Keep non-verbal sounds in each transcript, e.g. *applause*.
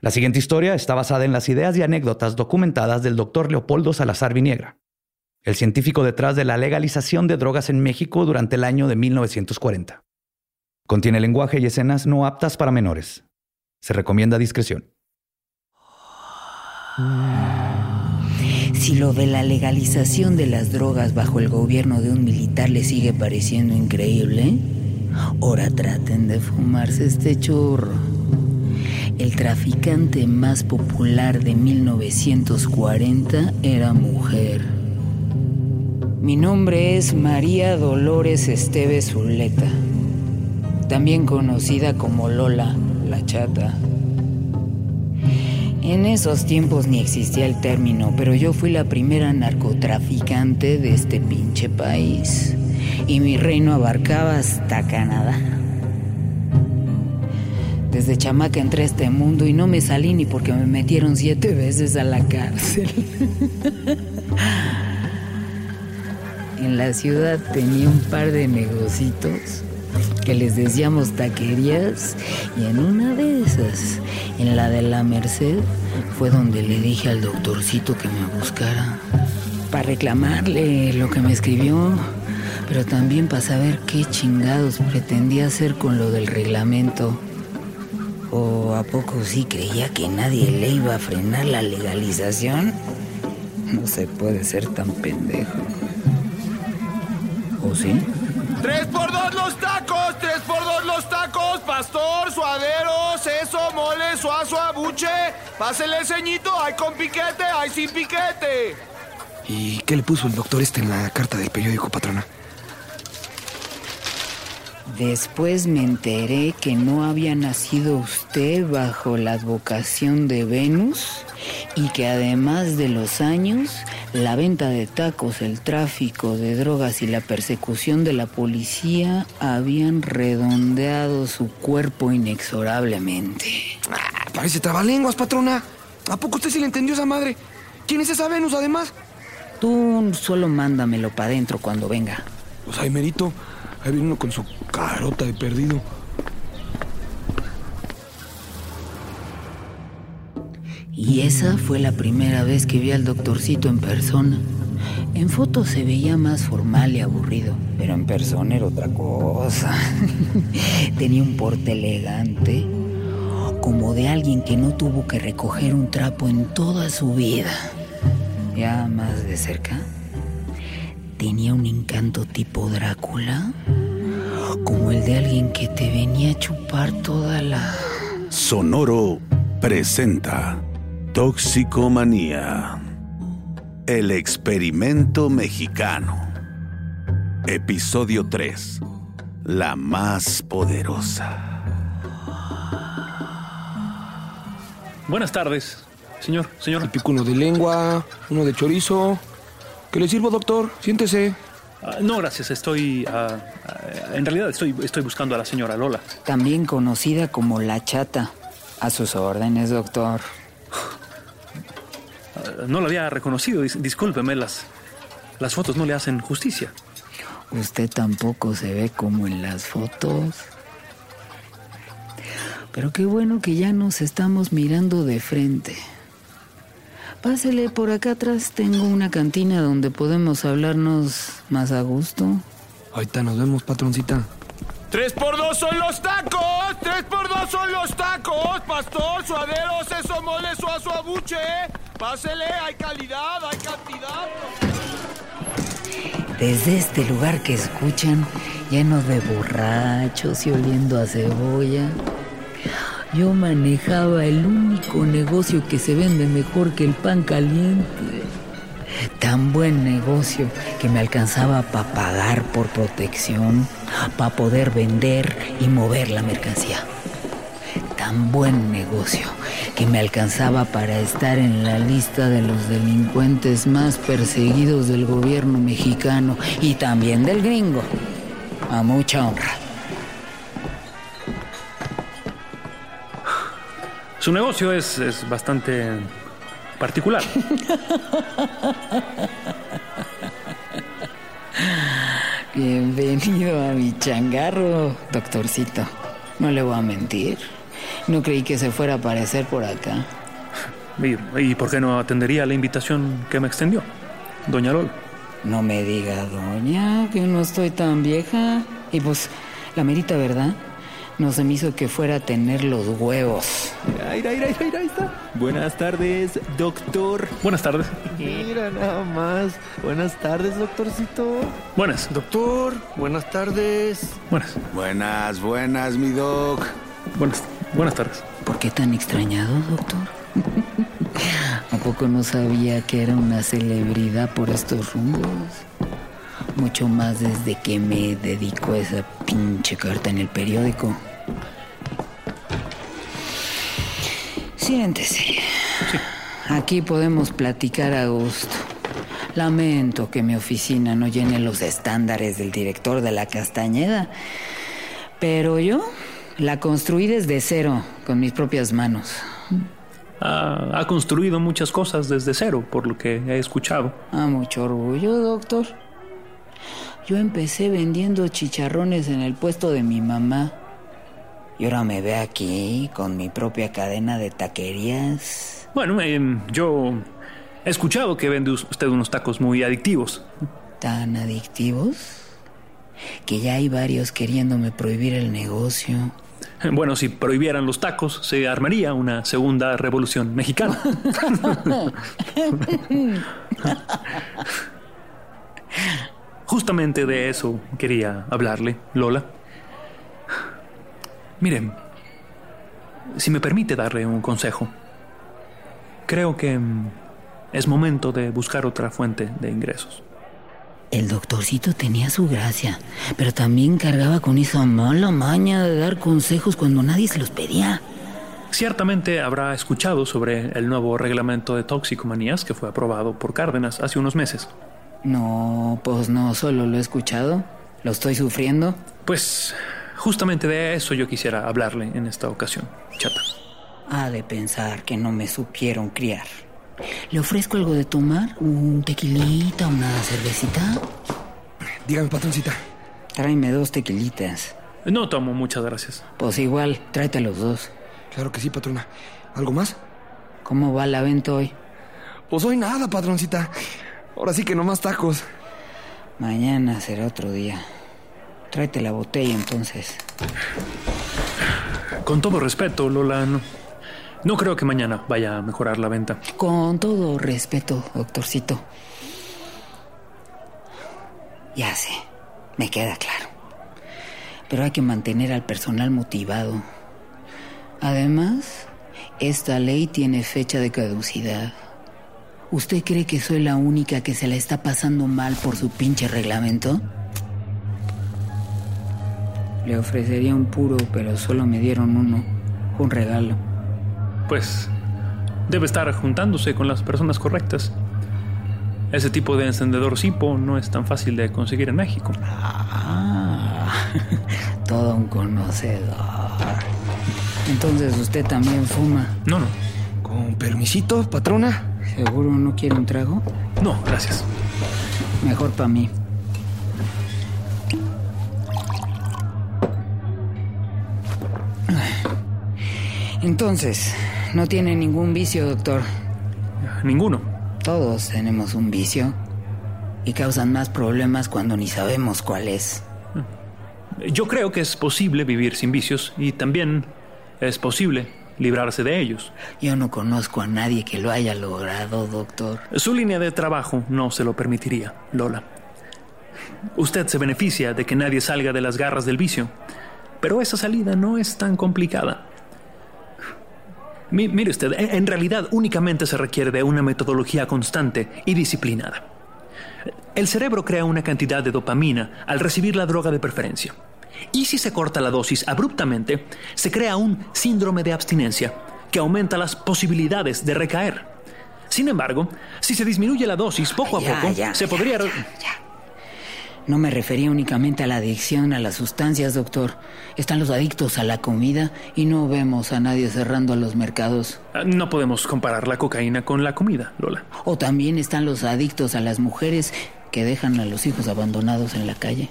La siguiente historia está basada en las ideas y anécdotas documentadas del doctor Leopoldo Salazar Viniegra, el científico detrás de la legalización de drogas en México durante el año de 1940. Contiene lenguaje y escenas no aptas para menores. Se recomienda discreción. Si lo de la legalización de las drogas bajo el gobierno de un militar le sigue pareciendo increíble, ahora traten de fumarse este churro. El traficante más popular de 1940 era mujer. Mi nombre es María Dolores Esteves Zuleta, también conocida como Lola, la chata. En esos tiempos ni existía el término, pero yo fui la primera narcotraficante de este pinche país. Y mi reino abarcaba hasta Canadá. Desde chamaca entré a este mundo y no me salí ni porque me metieron siete veces a la cárcel. *laughs* en la ciudad tenía un par de negocitos que les decíamos taquerías y en una de esas, en la de la Merced, fue donde le dije al doctorcito que me buscara para reclamarle lo que me escribió, pero también para saber qué chingados pretendía hacer con lo del reglamento. ¿O a poco sí creía que nadie le iba a frenar la legalización? No se puede ser tan pendejo. ¿O sí? ¡Tres por dos los tacos! ¡Tres por dos los tacos! Pastor, suadero, seso, mole, suazo, abuche. Pásele el ceñito, hay con piquete, hay sin piquete. ¿Y qué le puso el doctor este en la carta del periódico, patrona? Después me enteré que no había nacido usted bajo la advocación de Venus y que además de los años, la venta de tacos, el tráfico de drogas y la persecución de la policía habían redondeado su cuerpo inexorablemente. Ah, parece trabalenguas, patrona. ¿A poco usted sí le entendió esa madre? ¿Quién es esa Venus, además? Tú solo mándamelo para adentro cuando venga. Pues ahí merito. Ahí con su carota de perdido. Y esa fue la primera vez que vi al doctorcito en persona. En foto se veía más formal y aburrido, pero en persona era otra cosa. *laughs* Tenía un porte elegante, como de alguien que no tuvo que recoger un trapo en toda su vida. Ya más de cerca, tenía un encanto tipo Drácula, como el de alguien que te venía a chupar toda la... Sonoro presenta Toxicomanía. El experimento mexicano. Episodio 3. La más poderosa. Buenas tardes, señor, señor. El pico uno de lengua, uno de chorizo. ¿Qué le sirvo, doctor? Siéntese. Ah, no, gracias. Estoy. ah, ah, en realidad estoy, estoy buscando a la señora Lola. También conocida como la chata. A sus órdenes, doctor. No la había reconocido. dis- discúlpeme, las, las fotos no le hacen justicia. Usted tampoco se ve como en las fotos. Pero qué bueno que ya nos estamos mirando de frente. Pásele por acá atrás, tengo una cantina donde podemos hablarnos más a gusto. Ahorita nos vemos, patroncita. ¡Tres por dos son los tacos! ¡Tres por dos son los tacos! Pastor, suadero, seso, mole, suazo, abuche. Pásele, hay calidad, hay cantidad. Desde este lugar que escuchan, lleno de borrachos y oliendo a cebolla, yo manejaba el único negocio que se vende mejor que el pan caliente. Tan buen negocio que me alcanzaba para pagar por protección, para poder vender y mover la mercancía. Tan buen negocio que me alcanzaba para estar en la lista de los delincuentes más perseguidos del gobierno mexicano y también del gringo. A mucha honra. Su negocio es, es bastante particular. *laughs* Bienvenido a mi changarro, doctorcito. No le voy a mentir. No creí que se fuera a aparecer por acá. *laughs* ¿Y, y por qué no atendería la invitación que me extendió, doña Lola? No me diga, doña, que no estoy tan vieja. Y pues, la merita verdad, no se me hizo que fuera a tener los huevos. Mira, mira, mira, mira, ahí está. Buenas tardes, doctor. Buenas tardes. Mira nada más. Buenas tardes, doctorcito. Buenas, doctor. Doctor, buenas tardes. Buenas. Buenas, buenas, mi doc. Buenas, buenas tardes. ¿Por qué tan extrañado, doctor? *laughs* ¿A poco no sabía que era una celebridad por estos rumbos? Mucho más desde que me dedicó a esa pinche carta en el periódico. Siéntese. Aquí podemos platicar a gusto. Lamento que mi oficina no llene los estándares del director de la Castañeda. Pero yo la construí desde cero, con mis propias manos. Ha, ha construido muchas cosas desde cero, por lo que he escuchado. Ah, mucho orgullo, doctor. Yo empecé vendiendo chicharrones en el puesto de mi mamá. Y ahora me ve aquí con mi propia cadena de taquerías. Bueno, em, yo he escuchado que vende us- usted unos tacos muy adictivos. Tan adictivos que ya hay varios queriéndome prohibir el negocio. Bueno, si prohibieran los tacos, se armaría una segunda revolución mexicana. *laughs* Justamente de eso quería hablarle, Lola. Miren, si me permite darle un consejo, creo que mm, es momento de buscar otra fuente de ingresos. El doctorcito tenía su gracia, pero también cargaba con esa mala maña de dar consejos cuando nadie se los pedía. Ciertamente habrá escuchado sobre el nuevo reglamento de toxicomanías que fue aprobado por Cárdenas hace unos meses. No, pues no solo lo he escuchado, lo estoy sufriendo. Pues justamente de eso yo quisiera hablarle en esta ocasión, chata. Ha de pensar que no me supieron criar. ¿Le ofrezco algo de tomar? ¿Un tequilita, una cervecita? Dígame, patroncita. Tráeme dos tequilitas. No tomo, muchas gracias. Pues igual, tráete los dos. Claro que sí, patrona. ¿Algo más? ¿Cómo va la venta hoy? Pues hoy nada, patroncita. Ahora sí que nomás tacos. Mañana será otro día. Tráete la botella entonces. Con todo respeto, Lola, no, no creo que mañana vaya a mejorar la venta. Con todo respeto, doctorcito. Ya sé, me queda claro. Pero hay que mantener al personal motivado. Además, esta ley tiene fecha de caducidad. ¿Usted cree que soy la única que se la está pasando mal por su pinche reglamento? Le ofrecería un puro, pero solo me dieron uno. Un regalo. Pues debe estar juntándose con las personas correctas. Ese tipo de encendedor Sipo no es tan fácil de conseguir en México. Ah, *laughs* todo un conocedor. Entonces usted también fuma. No, no, Con permisito, patrona. ¿Seguro no quiere un trago? no, gracias. Mejor para mí. Entonces, no tiene ningún vicio, doctor. Ninguno. Todos tenemos un vicio y causan más problemas cuando ni sabemos cuál es. Yo creo que es posible vivir sin vicios y también es posible librarse de ellos. Yo no conozco a nadie que lo haya logrado, doctor. Su línea de trabajo no se lo permitiría, Lola. Usted se beneficia de que nadie salga de las garras del vicio, pero esa salida no es tan complicada. Mi- mire usted, en en realidad únicamente se requiere de una metodología constante y disciplinada. El cerebro crea una cantidad de dopamina al recibir la droga de preferencia. Y si se corta la dosis abruptamente, se crea un síndrome de abstinencia que aumenta las posibilidades de recaer. Sin embargo, si se disminuye la dosis poco a Ya, poco, ya, se ya, podría... No me refería únicamente a la adicción a las sustancias, doctor. Están los adictos a la comida y no vemos a nadie cerrando los mercados. Ah, No podemos comparar la cocaína con la comida, Lola. O también están los adictos a las mujeres que dejan a los hijos abandonados en la calle.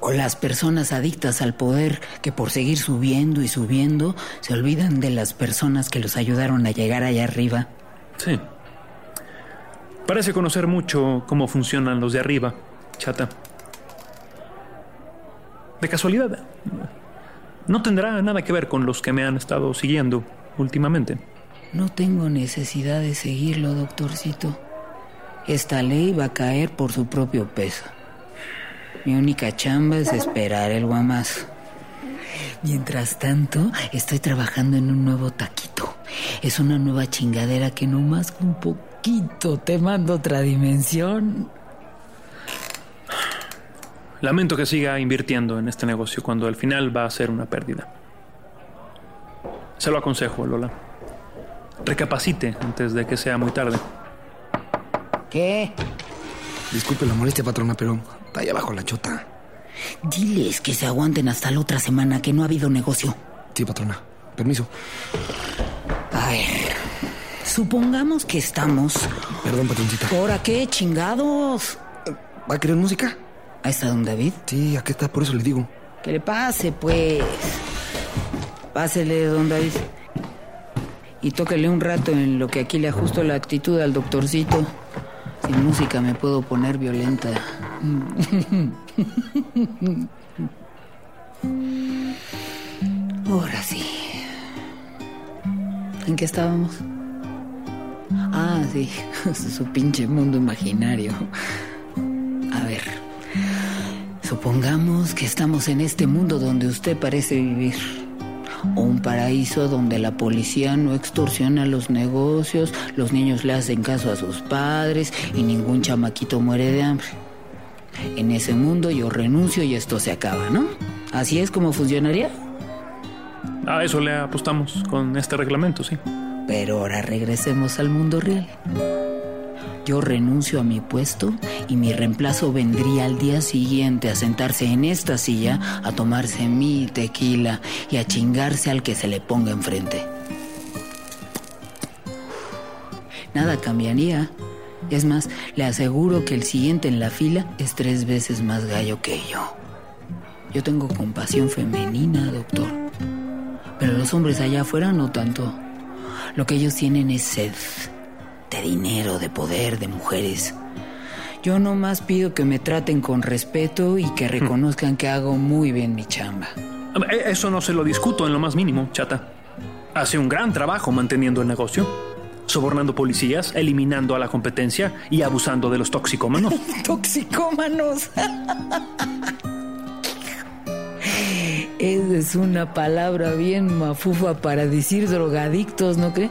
O las personas adictas al poder que por seguir subiendo y subiendo se olvidan de las personas que los ayudaron a llegar allá arriba. Sí. Parece conocer mucho cómo funcionan los de arriba, chata. De casualidad, no tendrá nada que ver con los que me han estado siguiendo últimamente. No tengo necesidad de seguirlo, doctorcito. Esta ley va a caer por su propio peso. Mi única chamba es esperar el guamazo. Mientras tanto, estoy trabajando en un nuevo taquito. Es una nueva chingadera que no más que un poquito te manda otra dimensión. Lamento que siga invirtiendo en este negocio cuando al final va a ser una pérdida. Se lo aconsejo, Lola. Recapacite antes de que sea muy tarde. ¿Qué? Disculpe la molestia, patrona, pero está ahí abajo la chota. Diles que se aguanten hasta la otra semana, que no ha habido negocio. Sí, patrona. Permiso. A ver. Supongamos que estamos. Perdón, patroncita. ¿Ahora qué, chingados? ¿Va a querer música? Ahí está don David. Sí, aquí está, por eso le digo. Que le pase, pues. Pásele, don David. Y tóquele un rato en lo que aquí le ajusto la actitud al doctorcito. Sin música me puedo poner violenta. *laughs* Ahora sí. ¿En qué estábamos? Ah, sí, *laughs* su pinche mundo imaginario. A ver, supongamos que estamos en este mundo donde usted parece vivir. O un paraíso donde la policía no extorsiona los negocios, los niños le hacen caso a sus padres y ningún chamaquito muere de hambre. En ese mundo yo renuncio y esto se acaba, ¿no? ¿Así es como funcionaría? A eso le apostamos con este reglamento, sí. Pero ahora regresemos al mundo real. Yo renuncio a mi puesto y mi reemplazo vendría al día siguiente a sentarse en esta silla, a tomarse mi tequila y a chingarse al que se le ponga enfrente. Nada cambiaría. Es más, le aseguro que el siguiente en la fila es tres veces más gallo que yo. Yo tengo compasión femenina, doctor. Pero los hombres allá afuera no tanto. Lo que ellos tienen es sed. De dinero, de poder, de mujeres. Yo nomás pido que me traten con respeto y que reconozcan que hago muy bien mi chamba. Eh, Eso no se lo discuto en lo más mínimo, chata. Hace un gran trabajo manteniendo el negocio. Sobornando policías, eliminando a la competencia y abusando de los toxicómanos. *laughs* Toxicómanos. *laughs* Esa es una palabra bien mafufa para decir drogadictos, ¿no cree?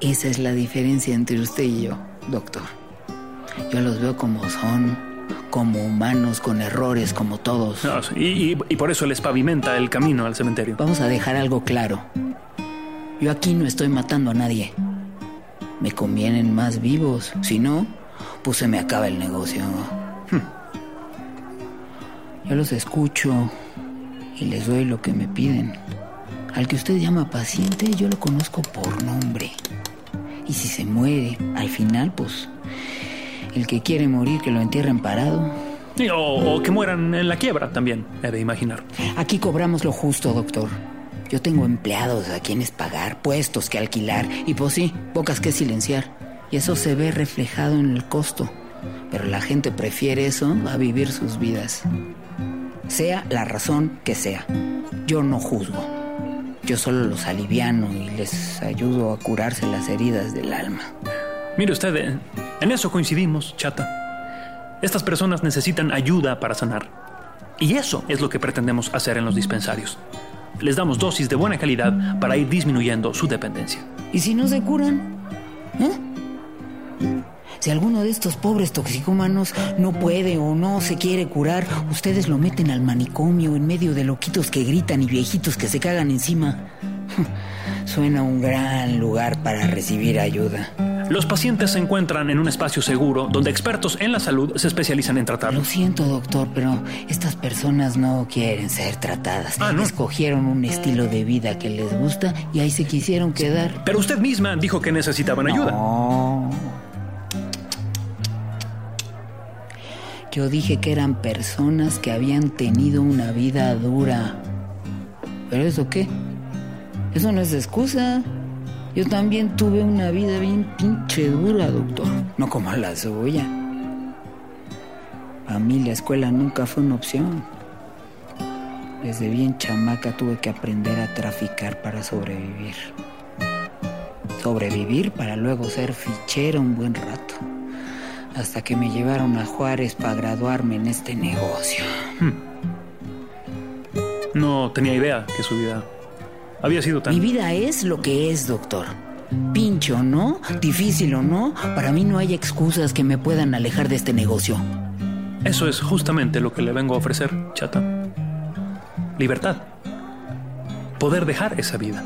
Esa es la diferencia entre usted y yo, doctor. Yo los veo como son, como humanos con errores como todos. Ah, sí, y, y- y por eso les pavimenta el camino al cementerio. Vamos a dejar algo claro. Yo aquí no estoy matando a nadie. Me convienen más vivos. Si no, pues se me acaba el negocio. Yo los escucho y les doy lo que me piden. Al que usted llama paciente, yo lo conozco por nombre. Y si se muere, al final, pues, el que quiere morir, que lo entierren parado. O, o que mueran en la quiebra también, he de imaginar. Aquí cobramos lo justo, doctor. Yo tengo empleados a quienes pagar, puestos que alquilar y pues sí, bocas que silenciar. Y eso se ve reflejado en el costo. Pero la gente prefiere eso a vivir sus vidas. Sea la razón que sea. Yo no juzgo. Yo solo los aliviano y les ayudo a curarse las heridas del alma. Mire usted, eh, en eso coincidimos, chata. Estas personas necesitan ayuda para sanar. Y eso es lo que pretendemos hacer en los dispensarios. Les damos dosis de buena calidad para ir disminuyendo su dependencia. ¿Y si no se curan? ¿Eh? Si alguno de estos pobres toxicómanos no puede o no se quiere curar, ustedes lo meten al manicomio en medio de loquitos que gritan y viejitos que se cagan encima. *laughs* Suena un gran lugar para recibir ayuda. Los pacientes se encuentran en un espacio seguro donde expertos en la salud se especializan en tratarlos. Lo siento, doctor, pero estas personas no quieren ser tratadas. Ah, ¿no? Escogieron un estilo de vida que les gusta y ahí se quisieron quedar. Pero usted misma dijo que necesitaban ayuda. No. Yo dije que eran personas que habían tenido una vida dura. ¿Pero eso qué? Eso no es excusa. Yo también tuve una vida bien pinche dura, doctor. No como la suya. A mí la escuela nunca fue una opción. Desde bien chamaca tuve que aprender a traficar para sobrevivir. Sobrevivir para luego ser fichero un buen rato. Hasta que me llevaron a Juárez para graduarme en este negocio. No tenía idea que su vida había sido tan... Mi vida es lo que es, doctor. Pincho, ¿no? Difícil o no, para mí no hay excusas que me puedan alejar de este negocio. Eso es justamente lo que le vengo a ofrecer, chata. Libertad. Poder dejar esa vida.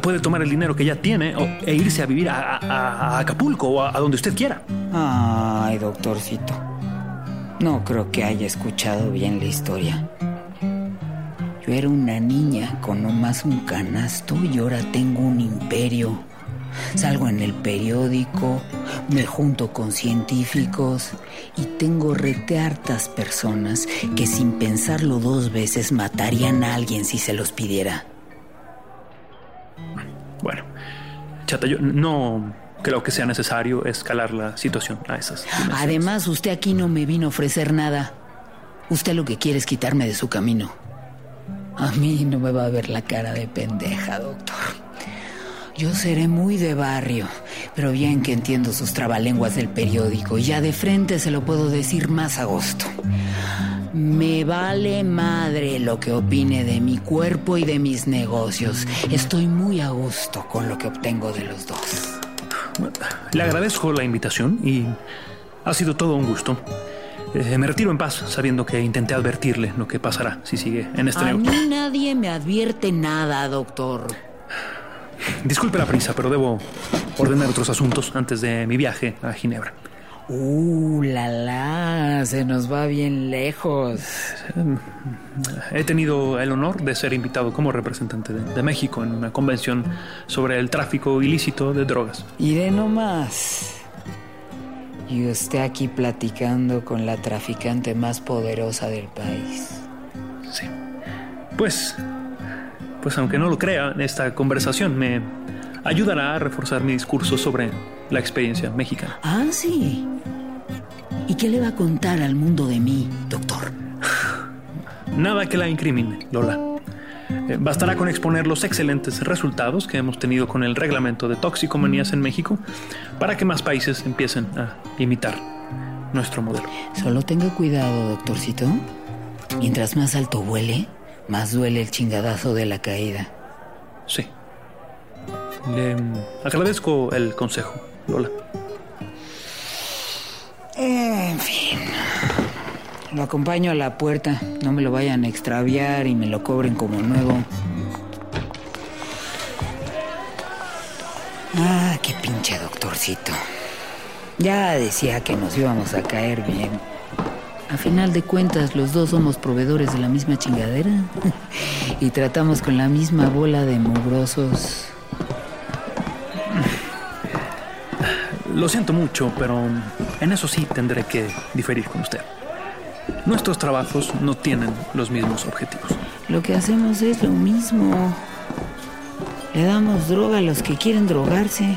Puede tomar el dinero que ya tiene e irse a vivir a, Acapulco o a, a donde usted quiera. Ay, doctorcito. No creo que haya escuchado bien la historia. Yo era una niña con nomás un canasto y ahora tengo un imperio. Salgo en el periódico, me junto con científicos y tengo rete hartas personas que sin pensarlo dos veces matarían a alguien si se los pidiera. Bueno, chata, yo no creo que sea necesario escalar la situación a esas. Además, usted aquí no me vino a ofrecer nada. Usted lo que quiere es quitarme de su camino. A mí no me va a ver la cara de pendeja, doctor. Yo seré muy de barrio, pero bien que entiendo sus trabalenguas del periódico y ya de frente se lo puedo decir más a gusto. Me vale madre lo que opine de mi cuerpo y de mis negocios. Estoy muy a gusto con lo que obtengo de los dos. Le agradezco la invitación y ha sido todo un gusto. Eh, me retiro en paz sabiendo que intenté advertirle lo que pasará si sigue en este A negocio. mí nadie me advierte nada, doctor. Disculpe la prisa, pero debo ordenar otros asuntos antes de mi viaje a Ginebra. Uh, la la, se nos va bien lejos. He tenido el honor de ser invitado como representante de, de México en una convención sobre el tráfico ilícito de drogas. Iré nomás. Y usted aquí platicando con la traficante más poderosa del país. Sí. Pues, pues aunque no lo crea, esta conversación me ayudará a reforzar mi discurso sobre la experiencia mexicana. Ah, sí. ¿Y qué le va a contar al mundo de mí, doctor? Nada que la incrimine, Lola. Eh, bastará con exponer los excelentes resultados que hemos tenido con el reglamento de toxicomanías en México para que más países empiecen a imitar nuestro modelo. Solo tenga cuidado, doctorcito. Mientras más alto vuele, más duele el chingadazo de la caída. Sí. Le agradezco el consejo, Lola. En fin. Lo acompaño a la puerta. No me lo vayan a extraviar y me lo cobren como nuevo. Ah, qué pinche doctorcito. Ya decía que nos íbamos a caer bien. A final de cuentas, los dos somos proveedores de la misma chingadera. *laughs* y tratamos con la misma bola de mugrosos. Lo siento mucho, pero en eso sí tendré que diferir con usted. Nuestros trabajos no tienen los mismos objetivos. Lo que hacemos es lo mismo. Le damos droga a los que quieren drogarse.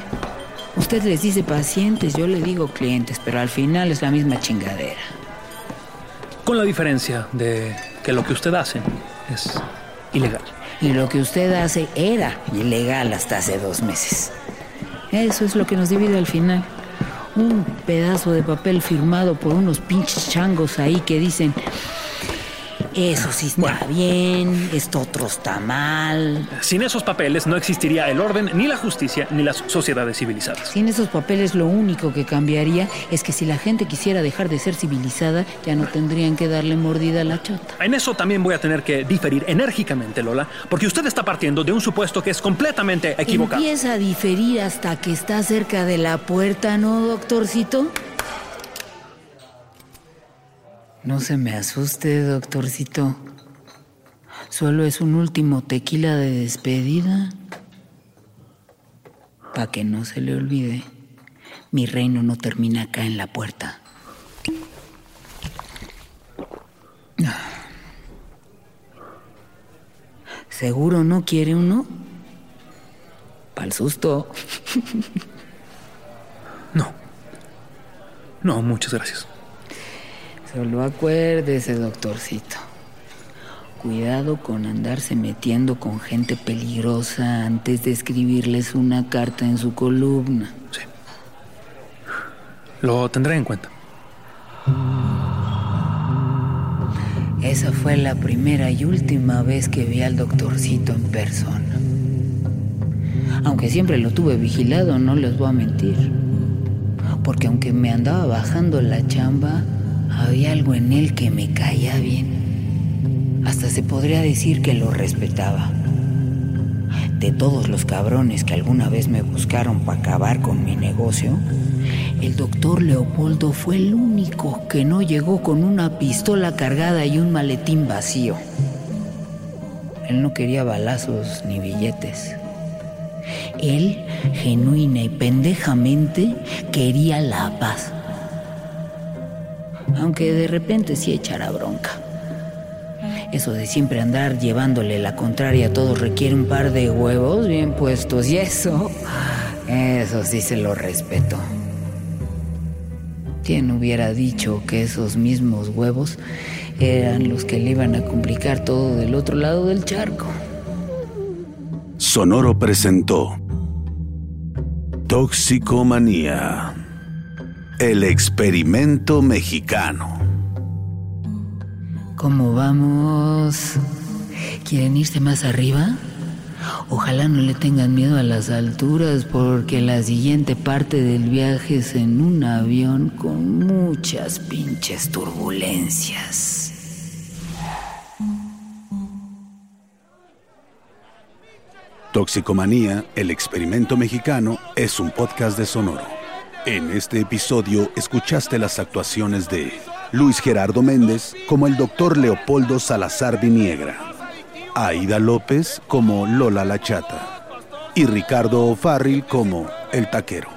Usted les dice pacientes, yo le digo clientes, pero al final es la misma chingadera. Con la diferencia de que lo que usted hace es ilegal. Y lo que usted hace era ilegal hasta hace dos meses. Eso es lo que nos divide al final. Un pedazo de papel firmado por unos pinches changos ahí que dicen, eso sí está bien, esto otro está mal. Sin esos papeles no existiría el orden, ni la justicia, ni las sociedades civilizadas. Sin esos papeles lo único que cambiaría es que si la gente quisiera dejar de ser civilizada, ya no tendrían que darle mordida a la chota. En eso también voy a tener que diferir enérgicamente, Lola, porque usted está partiendo de un supuesto que es completamente equivocado. Empieza a diferir hasta que está cerca de la puerta, ¿no, doctorcito? No se me asuste, doctorcito. Solo es un último tequila de despedida. Pa' que no se le olvide, mi reino no termina acá en la puerta. ¿Seguro no quiere uno? Pa'l susto. No. No, muchas gracias. Solo acuérdese, doctorcito. Cuidado con andarse metiendo con gente peligrosa antes de escribirles una carta en su columna. Sí. Lo tendré en cuenta. Esa fue la primera y última vez que vi al doctorcito en persona. Aunque siempre lo tuve vigilado, no les voy a mentir. Porque aunque me andaba bajando la chamba, había algo en él que me caía bien. Hasta se podría decir que lo respetaba. De todos los cabrones que alguna vez me buscaron para acabar con mi negocio, el doctor Leopoldo fue el único que no llegó con una pistola cargada y un maletín vacío. Él no quería balazos ni billetes. Él, genuina y pendejamente, quería la paz. Aunque de repente sí echara bronca. Eso de siempre andar llevándole la contraria a todos requiere un par de huevos bien puestos y eso, eso sí se lo respeto. ¿Quién hubiera dicho que esos mismos huevos eran los que le iban a complicar todo del otro lado del charco? Sonoro presentó Toxicomanía. El experimento mexicano. ¿Cómo vamos? ¿Quieren irse más arriba? Ojalá no le tengan miedo a las alturas porque la siguiente parte del viaje es en un avión con muchas pinches turbulencias. Toxicomanía, el experimento mexicano, es un podcast de Sonoro. En este episodio escuchaste las actuaciones de Luis Gerardo Méndez como el doctor Leopoldo Salazar Viniegra, Aida López como Lola La Chata y Ricardo O'Farrill como El Taquero.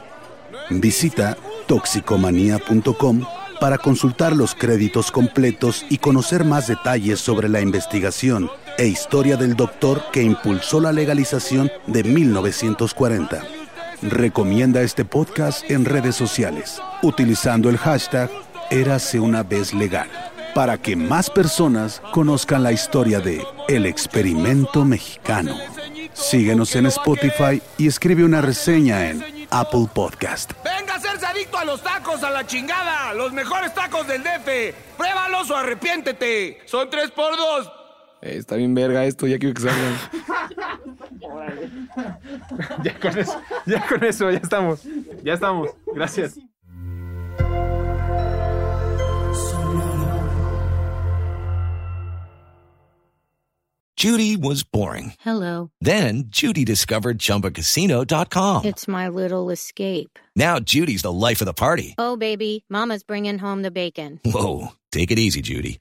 Visita toxicomanía.com para consultar los créditos completos y conocer más detalles sobre la investigación e historia del doctor que impulsó la legalización de 1940. Recomienda este podcast en redes sociales utilizando el hashtag Érase una vez legal para que más personas conozcan la historia de El experimento mexicano. Síguenos en Spotify y escribe una reseña en Apple Podcast. Venga a hacerse adicto a los tacos, a la chingada. Los mejores tacos del DF. Pruébalos o arrepiéntete. Son tres por dos. Eh, está bien verga esto, ya quiero que salgan. *laughs* Ya con eso, ya con eso, ya estamos. Ya estamos. Gracias. Judy was boring. Hello. Then Judy discovered ChumbaCasino.com. It's my little escape. Now Judy's the life of the party. Oh, baby, Mama's bringing home the bacon. Whoa, take it easy, Judy.